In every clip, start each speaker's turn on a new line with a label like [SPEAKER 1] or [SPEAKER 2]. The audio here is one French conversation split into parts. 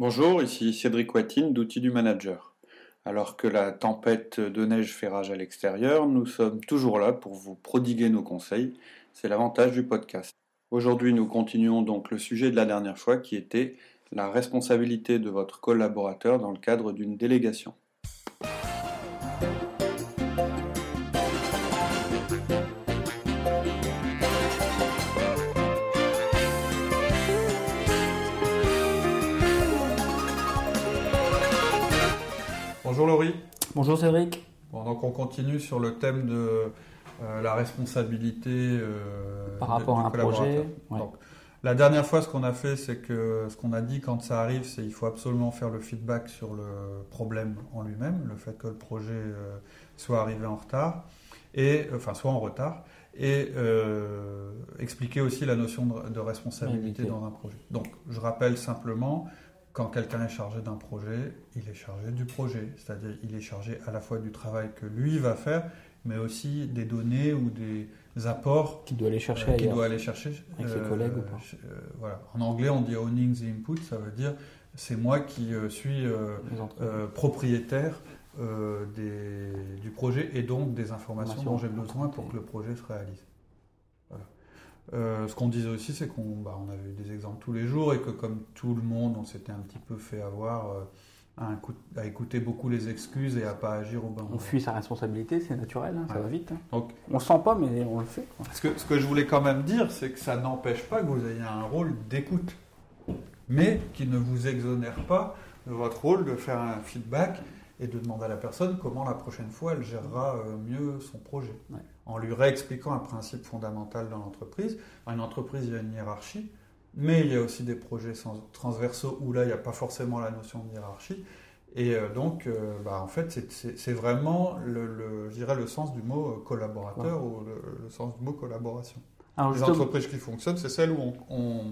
[SPEAKER 1] Bonjour, ici Cédric Watine d'Outils du Manager. Alors que la tempête de neige fait rage à l'extérieur, nous sommes toujours là pour vous prodiguer nos conseils. C'est l'avantage du podcast. Aujourd'hui, nous continuons donc le sujet de la dernière fois qui était la responsabilité de votre collaborateur dans le cadre d'une délégation. Bonjour Laurie.
[SPEAKER 2] Bonjour Cédric.
[SPEAKER 1] Bon, donc on continue sur le thème de euh, la responsabilité euh,
[SPEAKER 2] par rapport à un projet.
[SPEAKER 1] Donc, la dernière fois, ce qu'on a fait, c'est que ce qu'on a dit quand ça arrive, c'est qu'il faut absolument faire le feedback sur le problème en lui-même, le fait que le projet euh, soit arrivé en retard, et enfin soit en retard, et expliquer aussi la notion de, responsabilité dans un projet. Donc, je rappelle simplement quand quelqu'un est chargé d'un projet, il est chargé du projet, c'est-à-dire il est chargé à la fois du travail que lui va faire, mais aussi des données ou des apports
[SPEAKER 2] qu'il doit aller chercher,
[SPEAKER 1] euh, doit aller chercher
[SPEAKER 2] avec ses collègues ou pas.
[SPEAKER 1] Euh, euh, voilà. En anglais, on dit owning the input, ça veut dire c'est moi qui suis propriétaire des, du projet et donc des informations dont j'ai besoin pour que le projet se réalise. Euh, ce qu'on disait aussi, c'est qu'on bah, on avait eu des exemples tous les jours et que comme tout le monde, on s'était un petit peu fait avoir euh, à, écouter beaucoup les excuses et à pas agir au bon moment.
[SPEAKER 2] On fuit sa responsabilité, c'est naturel, hein, ça va vite. Hein. Donc, on le sent pas, mais on le fait.
[SPEAKER 1] Ce que, ce que je voulais quand même dire, c'est que ça n'empêche pas que vous ayez un rôle d'écoute, mais qui ne vous exonère pas de votre rôle de faire un feedback et de demander à la personne comment la prochaine fois elle gérera euh, mieux son projet. En lui réexpliquant un principe fondamental dans l'entreprise. Dans une entreprise, il y a une hiérarchie, mais il y a aussi des projets transversaux où là, il n'y a pas forcément la notion de hiérarchie. Et euh, donc, euh, bah, en fait, c'est vraiment le, je dirais le sens du mot collaborateur ou le, sens du mot collaboration. Les entreprises qui fonctionnent, c'est celles où on on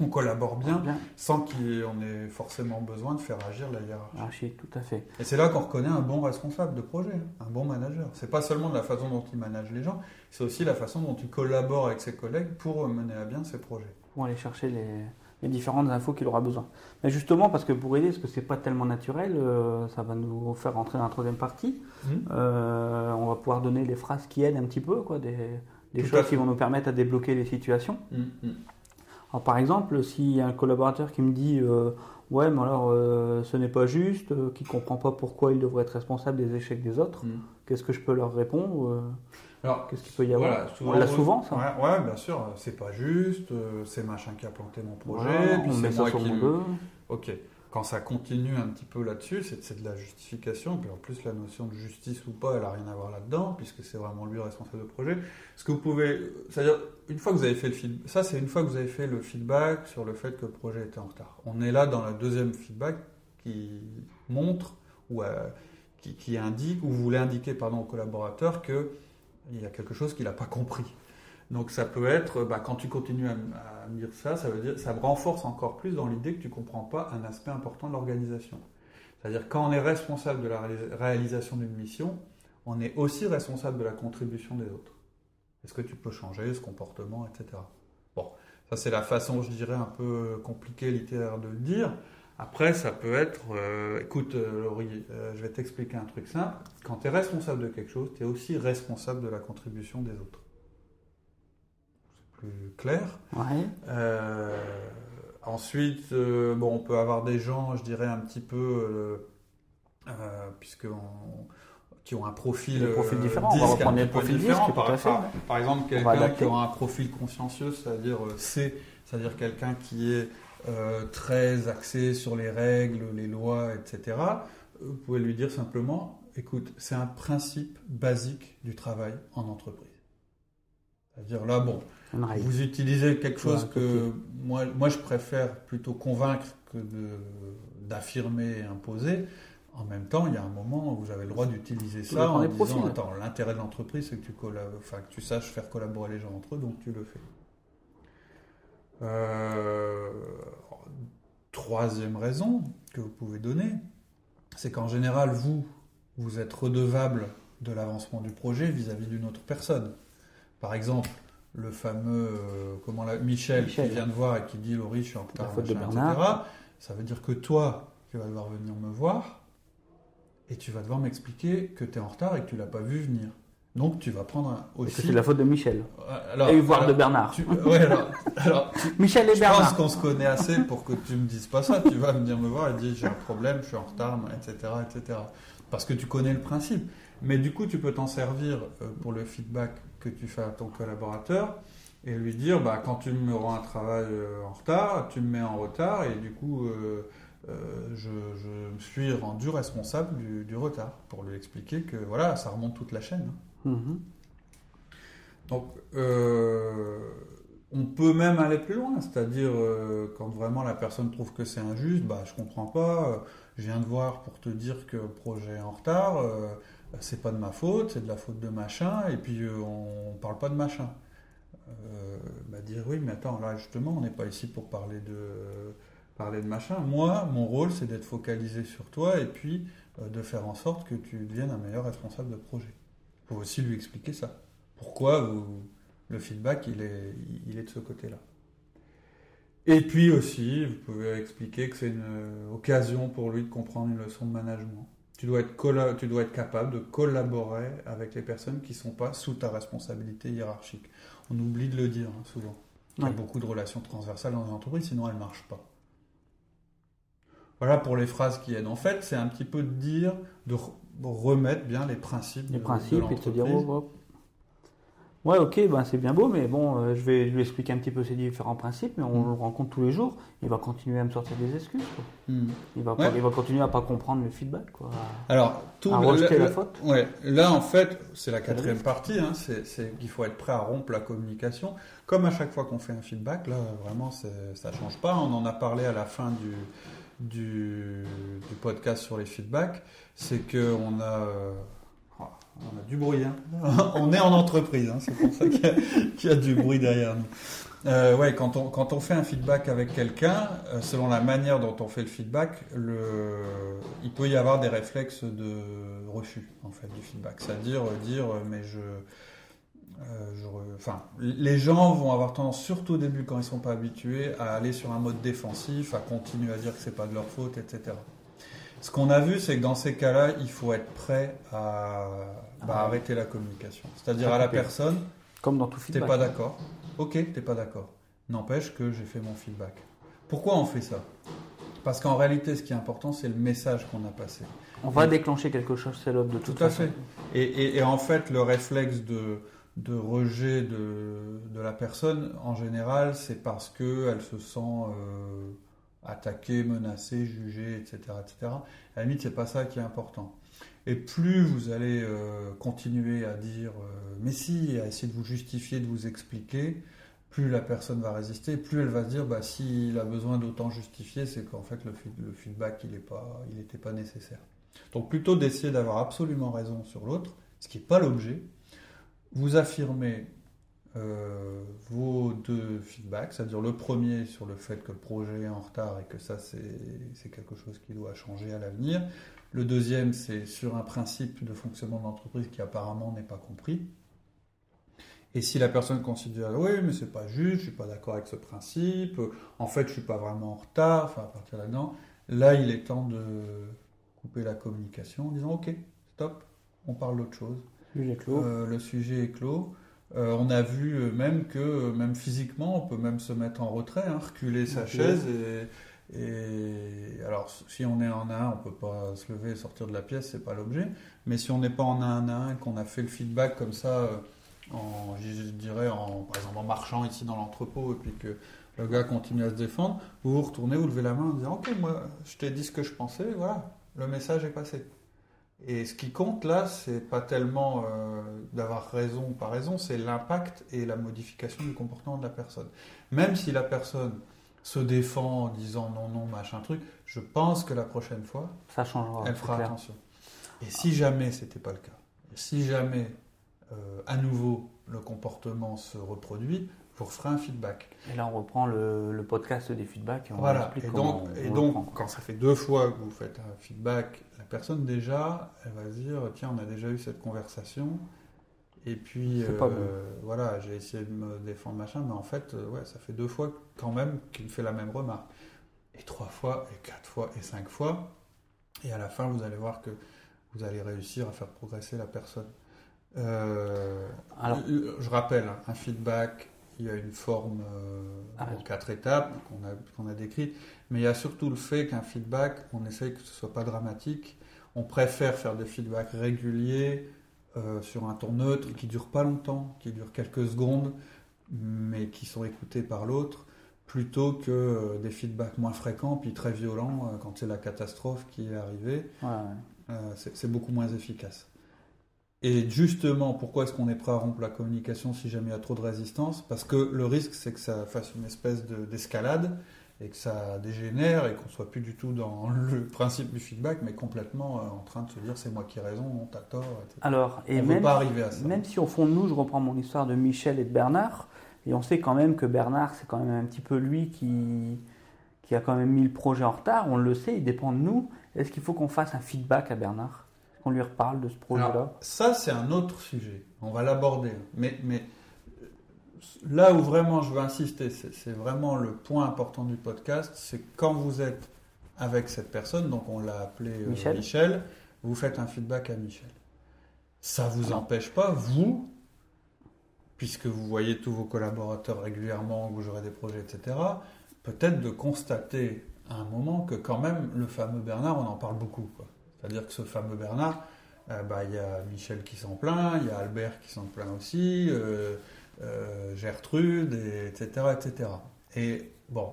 [SPEAKER 1] collabore bien, sans qu'on ait forcément besoin de faire agir la hiérarchie.
[SPEAKER 2] tout à fait.
[SPEAKER 1] Et c'est là qu'on reconnaît un bon responsable de projet, hein, un bon manager. C'est pas seulement de la façon dont il manage les gens, c'est aussi la façon dont il collabore avec ses collègues pour mener à bien ses projets.
[SPEAKER 2] Pour aller chercher les, différentes infos qu'il aura besoin. Mais justement, parce que pour aider, parce que c'est pas tellement naturel, euh, ça va nous faire rentrer dans la troisième partie. Mmh. Euh, on va pouvoir donner des phrases qui aident un petit peu, quoi, des, choses qui vont nous permettre à débloquer les situations. Mmh, mmh. Alors, par exemple, s'il y a un collaborateur qui me dit euh, Ouais, mais alors euh, ce n'est pas juste, euh, qui ne comprend pas pourquoi il devrait être responsable des échecs des autres, mm. qu'est-ce que je peux leur répondre Alors, qu'est-ce qu'il peut y avoir On l'a souvent, ça
[SPEAKER 1] ouais, bien sûr, c'est pas juste, c'est machin qui a planté mon projet, puis c'est moi qui. Ok quand ça continue un petit peu là-dessus, c'est de la justification. Puis en plus, la notion de justice ou pas, elle n'a rien à voir là-dedans, puisque c'est vraiment lui le responsable de projet. Ce que vous pouvez. C'est-à-dire, une fois que vous avez fait le feedback. Ça, c'est une fois que vous avez fait le feedback sur le fait que le projet était en retard. On est là dans le deuxième feedback qui montre ou euh, qui, indique, ou vous voulez indiquer pardon, au collaborateur qu'il y a quelque chose qu'il n'a pas compris. Donc ça peut être, bah, quand tu continues à, me dire ça, ça veut dire, ça renforce encore plus dans l'idée que tu comprends pas un aspect important de l'organisation. C'est-à-dire quand on est responsable de la réalisation d'une mission, on est aussi responsable de la contribution des autres. Est-ce que tu peux changer ce comportement, etc. Bon, ça c'est la façon, je dirais, un peu compliquée littéraire de le dire. Après, ça peut être, euh, écoute euh, Laurie, euh, je vais t'expliquer un truc simple. Quand tu es responsable de quelque chose, tu es aussi responsable de la contribution des autres plus clair. Euh, ensuite, euh, bon, on peut avoir des gens, je dirais, un petit peu, euh, puisque qui ont un profil,
[SPEAKER 2] profil différent. on va reprendre des profils différents.
[SPEAKER 1] Par, par, exemple, quelqu'un qui aura un profil consciencieux, c'est-à-dire C, c'est-à-dire quelqu'un qui est très axé sur les règles, les lois, etc. Vous pouvez lui dire simplement, écoute, c'est un principe basique du travail en entreprise. C'est-à-dire là, bon, vous utilisez quelque chose que moi, moi je préfère plutôt convaincre que d'affirmer et imposer. En même temps, il y a un moment où vous avez le droit d'utiliser ça en disant attends, l'intérêt de l'entreprise, c'est que tu, enfin, que tu saches faire collaborer les gens entre eux, donc tu le fais. Euh, troisième raison que vous pouvez donner, c'est qu'en général, vous, vous êtes redevable de l'avancement du projet vis-à-vis d'une autre personne. Par exemple, le fameux euh, comment la, Michel, qui vient de voir et qui dit Laurie, je suis en retard, etc. ça veut dire que toi, tu vas devoir venir me voir et tu vas devoir m'expliquer que tu es en retard et que tu l'as pas vu venir. Donc tu vas prendre un, aussi.
[SPEAKER 2] C'est la faute de Michel. Alors, et voire de Bernard.
[SPEAKER 1] alors, Michel et je Bernard. Je pense qu'on se connaît assez pour que tu me dises pas ça. Tu vas venir me voir et dire j'ai un problème, je suis en retard, etc., etc. Parce que tu connais le principe. Mais du coup, tu peux t'en servir euh, pour le feedback que tu fais à ton collaborateur et lui dire bah, quand tu me rends un travail euh, en retard, tu me mets en retard et du coup, euh, je, me suis rendu responsable du, retard pour lui expliquer que voilà, ça remonte toute la chaîne. Hein. Mm-hmm. Donc, on peut même aller plus loin, c'est-à-dire quand vraiment la personne trouve que c'est injuste, bah je comprends pas, je viens de voir pour te dire que le projet est en retard, c'est pas de ma faute, c'est de la faute de machin, et puis euh, on, parle pas de machin. Euh, bah, dire oui, mais attends, là justement, on n'est pas ici pour parler de, parler de machin. Moi, mon rôle, c'est d'être focalisé sur toi et puis euh, de faire en sorte que tu deviennes un meilleur responsable de projet. Il faut aussi lui expliquer ça. Pourquoi le feedback, il est, il est de ce côté-là. Et puis aussi, vous pouvez expliquer que c'est une occasion pour lui de comprendre une leçon de management. Tu dois, être tu dois être capable de collaborer avec les personnes qui ne sont pas sous ta responsabilité hiérarchique. On oublie de le dire hein, souvent. Il y a beaucoup de relations transversales dans une entreprise, sinon elles ne marchent pas. Voilà pour les phrases qui aident. En fait, c'est un petit peu de dire, de remettre bien les principes.
[SPEAKER 2] Les principes de se dire, oh, oh, Ouais, ok, ben c'est bien beau, mais bon, euh, je vais lui expliquer un petit peu ces différents principes, mais on mm. le rencontre tous les jours. Il va continuer à me sortir des excuses. Mm. Il, va il va continuer à pas comprendre le feedback. Quoi,
[SPEAKER 1] Alors, tout à rejeter la faute. Ouais, là, en fait, c'est la quatrième partie. Hein, c'est qu'il faut être prêt à rompre la communication. Comme à chaque fois qu'on fait un feedback, là, vraiment, ça change pas. On en a parlé à la fin du, du, du podcast sur les feedbacks. C'est qu'on a. Euh, on a du bruit. Hein. on est en entreprise, hein. c'est pour ça qu'il y, a du bruit derrière nous. Euh, quand on, fait un feedback avec quelqu'un, euh, selon la manière dont on fait le feedback, le, il peut y avoir des réflexes de refus en fait du feedback. C'est-à-dire euh, dire, mais je, les gens vont avoir tendance, surtout au début quand ils sont pas habitués, à aller sur un mode défensif, à continuer à dire que c'est pas de leur faute, etc. Ce qu'on a vu, c'est que dans ces cas-là, il faut être prêt à bah, ah. arrêter la communication. C'est-à-dire à la personne,
[SPEAKER 2] comme dans tout feedback.
[SPEAKER 1] T'es pas d'accord Ok, t'es pas d'accord. N'empêche que j'ai fait mon feedback. Pourquoi on fait ça? Parce qu'en réalité, ce qui est important, c'est le message qu'on a passé.
[SPEAKER 2] On va déclencher quelque chose, c'est l'autre de toute
[SPEAKER 1] Tout à fait. Et, en fait, le réflexe de, de rejet de, de, la personne, en général, c'est parce qu'elle se sent euh, attaquée, menacée, jugée, etc., etc. À la limite, c'est pas ça qui est important. Et plus vous allez euh, continuer à dire euh, mais si, à essayer de vous justifier, de vous expliquer, plus la personne va résister, plus elle va se dire bah s'il a besoin d'autant justifier, c'est qu'en fait le, feedback il pas, n'était pas nécessaire. Donc plutôt d'essayer d'avoir absolument raison sur l'autre, ce qui n'est pas l'objet, vous affirmez euh, vos deux feedbacks, c'est-à-dire le premier sur le fait que le projet est en retard et que ça c'est quelque chose qui doit changer à l'avenir, le deuxième, c'est sur un principe de fonctionnement d'entreprise qui apparemment n'est pas compris. Et si la personne considère oui, mais c'est pas juste, je suis pas d'accord avec ce principe, en fait, je suis pas vraiment en retard, enfin à partir là-dedans, là, il est temps de couper la communication en disant ok, stop, on parle d'autre chose. Euh, le sujet est clos. Euh, on a vu même que, même physiquement, on peut même se mettre en retrait, hein, reculer sa chaise et et alors, si on est en 1, on peut pas se lever et sortir de la pièce, c'est pas l'objet. Mais si on n'est pas en 1 1 et qu'on a fait le feedback comme ça, euh, en, je dirais, en, par exemple en marchant ici dans l'entrepôt, et puis que le gars continue à se défendre, vous vous retournez, vous levez la main en disant Ok, moi, je t'ai dit ce que je pensais, voilà, le message est passé. Et ce qui compte là, c'est pas tellement euh, d'avoir raison ou pas raison, c'est l'impact et la modification du comportement de la personne. Même si la personne se défend en disant non, non, machin truc, je pense que la prochaine fois,
[SPEAKER 2] ça changera.
[SPEAKER 1] Elle fera attention. Et si jamais c'était pas le cas, si jamais euh, à nouveau le comportement se reproduit, vous referez un feedback.
[SPEAKER 2] Et là, on reprend le, podcast des feedbacks.
[SPEAKER 1] Et on voilà. Et donc, et donc quand ça fait deux fois que vous faites un feedback, la personne déjà, elle va se dire tiens, on a déjà eu cette conversation. Et puis, euh, voilà, j'ai essayé de me défendre, machin, mais en fait, euh, ouais, ça fait deux fois quand même qu'il me fait la même remarque. et trois fois, et quatre fois, et cinq fois. Et à la fin, vous allez voir que vous allez réussir à faire progresser la personne. Euh, Alors, je rappelle, un feedback, il y a une forme euh, ah en quatre étapes qu'on a, qu'on a décrites, mais il y a surtout le fait qu'un feedback, on essaye que ce soit pas dramatique. On préfère faire des feedbacks réguliers euh, sur un ton neutre qui dure pas longtemps, qui dure quelques secondes, mais qui sont écoutés par l'autre, plutôt que des feedbacks moins fréquents puis très violents quand c'est la catastrophe qui est arrivée. c'est beaucoup moins efficace. Et justement, pourquoi est-ce qu'on est prêt à rompre la communication si jamais il y a trop de résistance? Parce que le risque, c'est que ça fasse une espèce d'escalade et que ça dégénère et qu'on soit plus du tout dans le principe du feedback, mais complètement euh, en train de se dire c'est moi qui ai raison, on t'a tort, etc.
[SPEAKER 2] Alors, et on même, pas arriver à ça. Même si au fond de nous, je reprends mon histoire de Michel et de Bernard, et on sait quand même que Bernard, c'est quand même un petit peu lui qui, qui a quand même mis le projet en retard, on le sait, il dépend de nous. Est-ce qu'il faut qu'on fasse un feedback à Bernard? Qu'on lui reparle de ce projet-là
[SPEAKER 1] Ça, c'est un autre sujet. On va l'aborder. Mais, mais là où vraiment je veux insister, c'est vraiment le point important du podcast, c'est quand vous êtes avec cette personne, donc on l'a appelé euh, Michel. vous faites un feedback à Michel. Ça ne vous empêche pas, vous, puisque vous voyez tous vos collaborateurs régulièrement, vous aurez des projets, etc., peut-être de constater à un moment que quand même le fameux Bernard, on en parle beaucoup. Quoi. C'est-à-dire que ce fameux Bernard, euh, bah, il y a Michel qui s'en plaint, il y a Albert qui s'en plaint aussi, euh, euh, Gertrude, etc., etc. Et bon,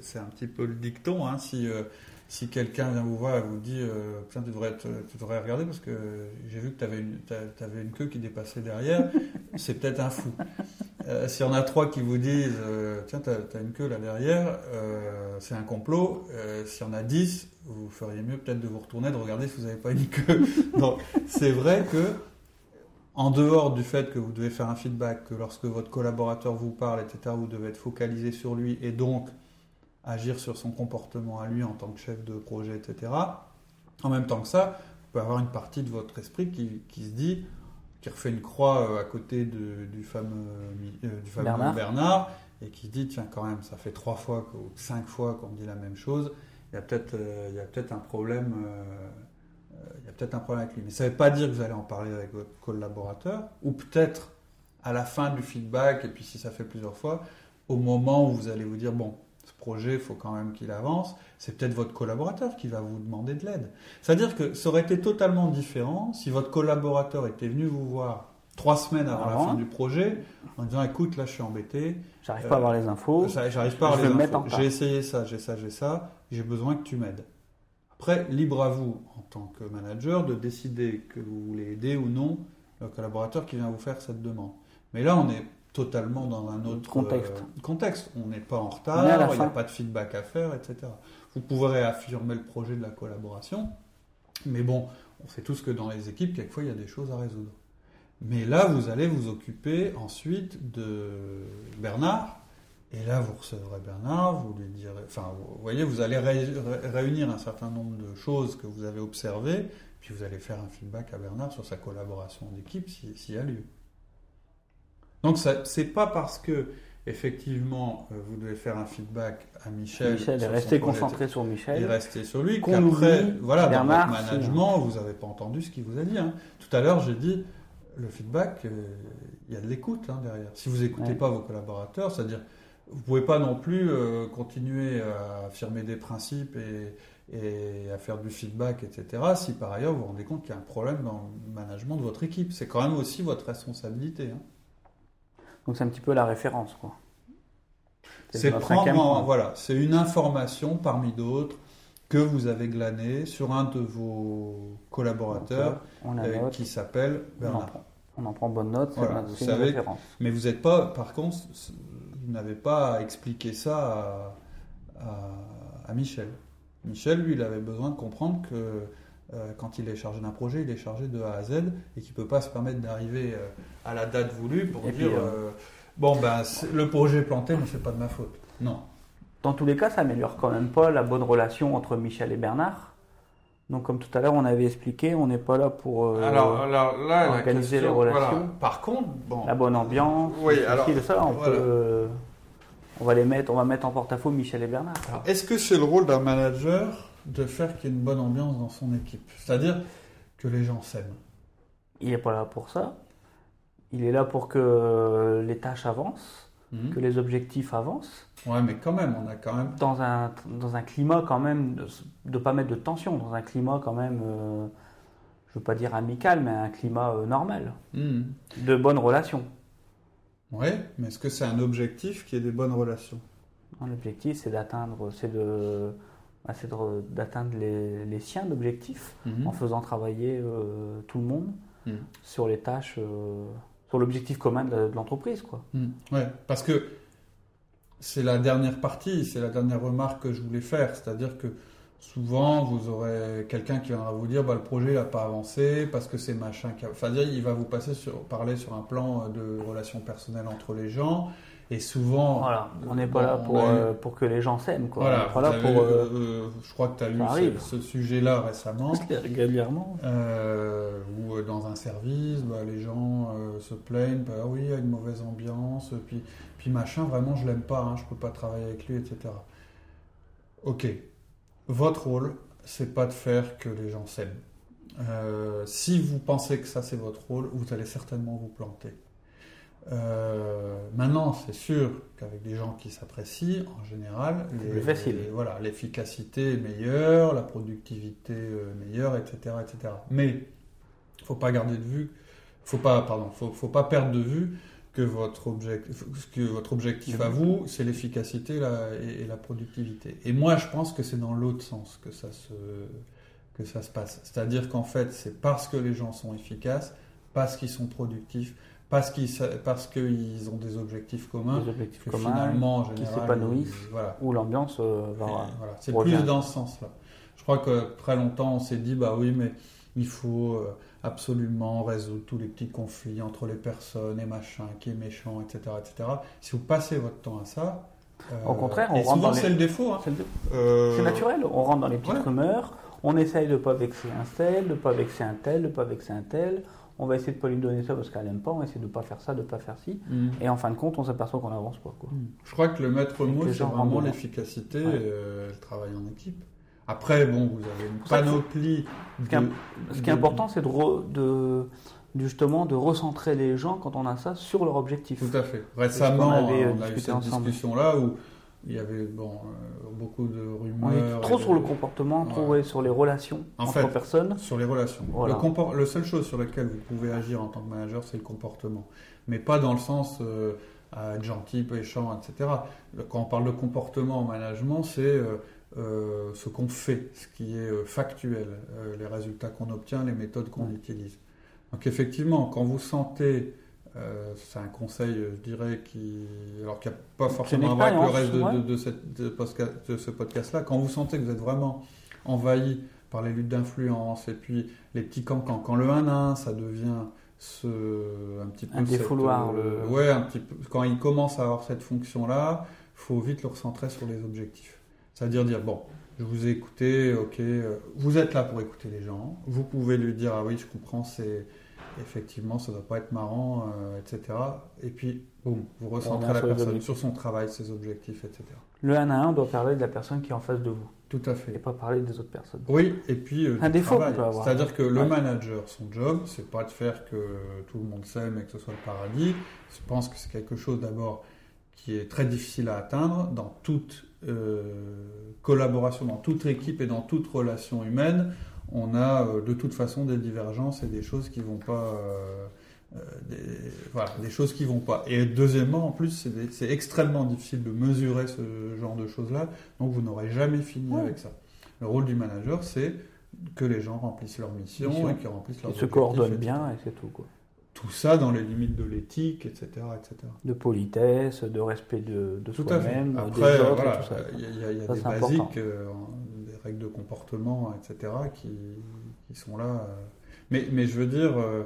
[SPEAKER 1] c'est un petit peu le dicton, hein, si si quelqu'un vient vous voir et vous dit euh, tu devrais, tu devrais regarder parce que j'ai vu que tu avais, avais, une queue qui dépassait derrière, c'est peut-être un fou. Euh, S'il y en a trois qui vous disent euh, tiens, tu as, une queue là derrière, euh, c'est un complot. S'il y en a dix, vous feriez mieux peut-être de vous retourner, de regarder si vous n'avez pas une queue. Donc c'est vrai que en dehors du fait que vous devez faire un feedback, que lorsque votre collaborateur vous parle, etc., vous devez être focalisé sur lui et donc agir sur son comportement à lui en tant que chef de projet, etc. En même temps que ça, vous pouvez avoir une partie de votre esprit qui, qui se dit, qui refait une croix euh, à côté de, du fameux, euh, du fameux Bernard. et qui se dit, tiens quand même, ça fait trois fois ou cinq fois qu'on dit la même chose, il y a peut-être euh, peut un problème. il y a peut-être un problème avec lui. Mais ça ne veut pas dire que vous allez en parler avec votre collaborateur, ou peut-être à la fin du feedback, et puis si ça fait plusieurs fois, au moment où vous allez vous dire, bon, ce projet, il faut quand même qu'il avance, c'est peut-être votre collaborateur qui va vous demander de l'aide. C'est-à-dire que ça aurait été totalement différent si votre collaborateur était venu vous voir trois semaines avant la fin du projet en disant écoute là je suis embêté.
[SPEAKER 2] J'arrive pas à avoir les infos.
[SPEAKER 1] J'arrive pas à avoir les infos. j'ai essayé ça j'ai ça j'ai ça. J'ai besoin que tu m'aides. Après libre à vous en tant que manager de décider que vous voulez aider ou non le collaborateur qui vient vous faire cette demande. Mais là on est totalement dans un autre contexte. Euh, contexte. On n'est pas en retard, il n'y a pas de feedback à faire, etc. Vous pouvez réaffirmer le projet de la collaboration, mais bon, on sait tous que dans les équipes, quelquevois, il y a des choses à résoudre. Mais là, vous allez vous occuper ensuite de Bernard, et là, vous recevrez Bernard, vous lui direz, enfin, vous voyez, vous allez réunir un certain nombre de choses que vous avez observées, puis vous allez faire un feedback à Bernard sur sa collaboration d'équipe s'il y a lieu. Donc c'est pas parce que effectivement euh, vous devez faire un feedback à Michel.
[SPEAKER 2] Michel et rester concentré sur Michel.
[SPEAKER 1] Et rester sur lui. Qu'après, voilà, dans votre management, vous n'avez pas entendu ce qu'il vous a dit. Hein. Tout à l'heure, j'ai dit le feedback, euh, il y a de l'écoute hein, derrière. Si vous n'écoutez pas vos collaborateurs, c'est-à-dire vous ne pouvez pas non plus euh, continuer à affirmer des principes et, et, à faire du feedback, etc. Si par ailleurs vous vous rendez compte qu'il y a un problème dans le management de votre équipe, c'est quand même aussi votre responsabilité. Hein.
[SPEAKER 2] Donc c'est un petit peu la référence, quoi.
[SPEAKER 1] C'est prendre, voilà, c'est une information parmi d'autres que vous avez glanée sur un de vos collaborateurs euh, qui s'appelle Bernard.
[SPEAKER 2] On en, prend, bonne note, c'est une référence.
[SPEAKER 1] Mais vous n'êtes pas, par contre, vous n'avez pas expliqué ça à, à, Michel. Michel, lui, il avait besoin de comprendre que quand il est chargé d'un projet, il est chargé de A à Z et qu'il ne peut pas se permettre d'arriver euh, à la date voulue pour dire euh, bon ben le projet est planté mais c'est pas de ma faute. Non.
[SPEAKER 2] Dans tous les cas, ça améliore quand même pas la bonne relation entre Michel et Bernard. Donc comme tout à l'heure on avait expliqué, on n'est pas là pour organiser les relations.
[SPEAKER 1] Par contre,
[SPEAKER 2] la bonne ambiance,
[SPEAKER 1] oui, alors,
[SPEAKER 2] ça, on, peut, on va les mettre, on va mettre en porte-à-faux Michel et Bernard.
[SPEAKER 1] est-ce que c'est le rôle d'un manager de faire qu'il y ait une bonne ambiance dans son équipe C'est-à-dire que les gens s'aiment.
[SPEAKER 2] Il n'est pas là pour ça. Il est là pour que les tâches avancent, mhm. que les objectifs avancent.
[SPEAKER 1] Ouais, mais quand même, on a quand même.
[SPEAKER 2] Dans un, dans un climat quand même, de ne pas mettre de tension, dans un climat quand même, euh, je ne veux pas dire amical, mais un climat euh, normal, mhm. de bonnes relations.
[SPEAKER 1] Oui, mais est-ce que c'est un objectif qui est des bonnes relations?
[SPEAKER 2] L'objectif, c'est d'atteindre, c'est de, bah, d'atteindre les, les, siens d'objectifs mhm. en faisant travailler euh, tout le monde sur les tâches pour l'objectif commun de l'entreprise. Quoi.
[SPEAKER 1] Hmm. Ouais, parce que c'est la dernière partie, c'est la dernière remarque que je voulais faire, c'est-à-dire que souvent vous aurez quelqu'un qui viendra vous dire bah, le projet n'a pas avancé parce que c'est machin qui enfin il va vous passer sur parler sur un plan de relations personnelles entre les gens et souvent.
[SPEAKER 2] Voilà, on n'est pas là pour, euh, pour que les gens s'aiment. Quoi. Voilà,
[SPEAKER 1] pas là pour, euh, euh, je crois que tu as lu ce, sujet-là récemment.
[SPEAKER 2] Régulièrement.
[SPEAKER 1] ou dans un service, bah, les gens se plaignent, bah, oui, il y a une mauvaise ambiance, puis, puis machin, vraiment, je l'aime pas, hein, je peux pas travailler avec lui, etc. Ok, votre rôle, c'est pas de faire que les gens s'aiment. si vous pensez que ça c'est votre rôle, vous allez certainement vous planter. Euh, maintenant, c'est sûr qu'avec des gens qui s'apprécient, en général, voilà, l'efficacité est meilleure, la productivité euh, meilleure, etc., etc. Mais il faut pas garder de vue, faut pas, pardon, faut, faut pas perdre de vue que votre objectif, que votre objectif à vous, c'est l'efficacité et, et, la productivité. Et moi, je pense que c'est dans l'autre sens que ça se que ça se passe. C'est-à-dire qu'en fait, c'est parce que les gens sont efficaces, parce qu'ils sont productifs, parce qu'ils parce qu'ils ont des objectifs communs,
[SPEAKER 2] des objectifs communs finalement, qui s'épanouissent, voilà. où l'ambiance euh, va.
[SPEAKER 1] Voilà. C'est plus dans ce sens-là. Je crois que très longtemps on s'est dit bah oui mais il faut euh, absolument résoudre tous les petits conflits entre les personnes et machin, qui est méchant, etc., etc. Si vous passez votre temps à ça,
[SPEAKER 2] euh, au contraire, on
[SPEAKER 1] et rentre souvent c'est le défaut. Hein.
[SPEAKER 2] C'est naturel. On rentre dans les petites rumeurs. On essaye de ne pas vexer un tel, de ne pas vexer un tel, de ne pas vexer un tel on va essayer de ne pas lui donner ça parce qu'elle n'aime pas, on va essayer de ne pas faire ça, de ne pas faire ci. Mm. Et en fin de compte, on s'aperçoit qu'on n'avance pas. Quoi. Mm.
[SPEAKER 1] Je crois que le maître mot, c'est vraiment l'efficacité et euh, le travail en équipe. Après, bon, vous avez une panoplie.
[SPEAKER 2] Ce, qui est important, c'est de, justement de recentrer les gens quand on a ça sur leur objectif.
[SPEAKER 1] Tout à fait. Récemment, on, avait on a eu cette discussion-là où il y avait bon, euh, beaucoup de rumeurs.
[SPEAKER 2] trop sur le comportement, trop sur les relations entre personnes.
[SPEAKER 1] Sur les relations. Le, le seule chose sur laquelle vous pouvez agir en tant que manager, c'est le comportement. Mais pas dans le sens euh, à être gentil, péchant, etc. Quand on parle de comportement en management, c'est euh, ce qu'on fait, ce qui est factuel, les résultats qu'on obtient, les méthodes qu'on utilise. Donc effectivement, quand vous sentez euh, c'est un conseil, je dirais, qui, alors qu'il n'y a pas forcément à voir avec le reste de, cette, de, ce podcast-là. Quand vous sentez que vous êtes vraiment envahi par les luttes d'influence et puis les petits cancans, quand le 1 1, ça devient ce, un petit peu.
[SPEAKER 2] Un défouloir.
[SPEAKER 1] Euh, ouais, un petit peu. Quand il commence à avoir cette fonction-là, il faut vite le recentrer sur les objectifs. C'est-à-dire dire, bon, je vous ai écouté, ok, euh, vous êtes là pour écouter les gens, vous pouvez lui dire, ah oui, je comprends, c'est effectivement, ça ne doit pas être marrant, euh, etc. Et puis, boum, vous recentrez la personne sur son travail, ses objectifs, etc.
[SPEAKER 2] Le 1 à 1 doit parler de la personne qui est en face de vous.
[SPEAKER 1] Tout à fait.
[SPEAKER 2] Et pas parler des autres personnes.
[SPEAKER 1] Oui, et puis
[SPEAKER 2] euh, un défaut
[SPEAKER 1] C'est-à-dire que le manager, son job, c'est pas de faire que tout le monde s'aime et que ce soit le paradis. Je pense que c'est quelque chose d'abord qui est très difficile à atteindre dans toute euh, collaboration, dans toute équipe et dans toute relation humaine on a euh, de toute façon des divergences et des choses qui vont pas. Euh, euh, des, voilà, des choses qui vont pas. Et deuxièmement, en plus, c'est extrêmement difficile de mesurer ce genre de choses-là, donc vous n'aurez jamais fini avec ça. Le rôle du manager, c'est que les gens remplissent leur mission, et qu'ils remplissent leur
[SPEAKER 2] Ils se coordonnent bien et c'est tout. Quoi.
[SPEAKER 1] Tout ça dans les limites de l'éthique, etc., etc.
[SPEAKER 2] De politesse, de respect de, de soi-même,
[SPEAKER 1] des autres, tout ça. Il y a, y a des basiques règles de comportement, etc., qui, qui sont là. Euh. Mais, mais, je veux dire, euh,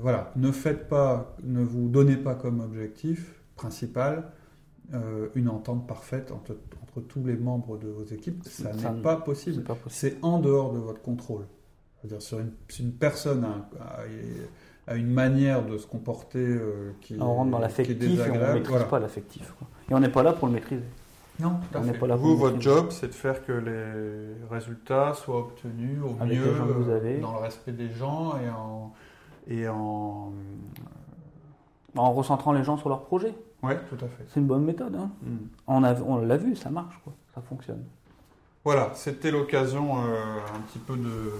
[SPEAKER 1] voilà, ne faites pas, ne vous donnez pas comme objectif principal euh, une entente parfaite entre, entre, tous les membres de vos équipes. Ça, n'est pas possible. C'est en dehors de votre contrôle. C'est-à-dire, sur une, si une personne à une manière de se comporter qui,
[SPEAKER 2] on rentre dans l'affectif et on ne maîtrise pas l'affectif. Et on n'est pas là pour le maîtriser.
[SPEAKER 1] Non, tout à fait. Pas là vous, votre job, c'est de faire que les résultats soient obtenus au mieux, dans le respect des gens et en, et en,
[SPEAKER 2] en recentrant les gens sur leur projet.
[SPEAKER 1] Oui, tout à fait.
[SPEAKER 2] C'est une bonne méthode. Hein. Mm. On, on l'a vu, ça marche, quoi. ça fonctionne.
[SPEAKER 1] Voilà, c'était l'occasion euh, un petit peu de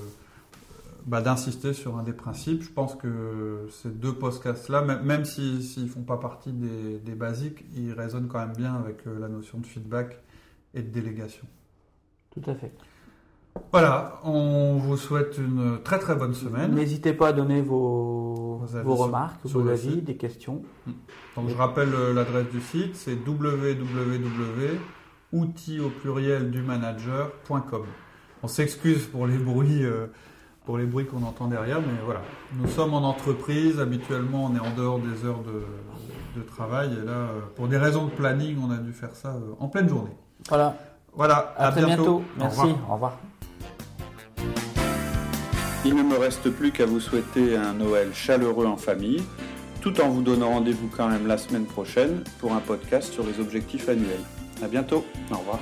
[SPEAKER 1] bah, d'insister sur un des principes. Je pense que ces deux podcasts-là, même s'ils ne font pas partie des, basiques, ils résonnent quand même bien avec euh, la notion de feedback et de délégation.
[SPEAKER 2] Tout à fait.
[SPEAKER 1] Voilà, on vous souhaite une très très bonne semaine.
[SPEAKER 2] N'hésitez pas à donner vos, vos, remarques, vos avis, des questions.
[SPEAKER 1] Hmm. Donc je rappelle euh, l'adresse du site, c'est www.outils au pluriel du manager.com. On s'excuse pour les bruits. Euh, pour les bruits qu'on entend derrière, mais voilà. Nous sommes en entreprise, habituellement on est en dehors des heures de, travail, et là, euh, pour des raisons de planning, on a dû faire ça en pleine journée.
[SPEAKER 2] Voilà.
[SPEAKER 1] Voilà,
[SPEAKER 2] à, très bientôt. Merci, Au revoir.
[SPEAKER 1] Il ne me reste plus qu'à vous souhaiter un Noël chaleureux en famille, tout en vous donnant rendez-vous quand même la semaine prochaine pour un podcast sur les objectifs annuels. À bientôt. Au revoir.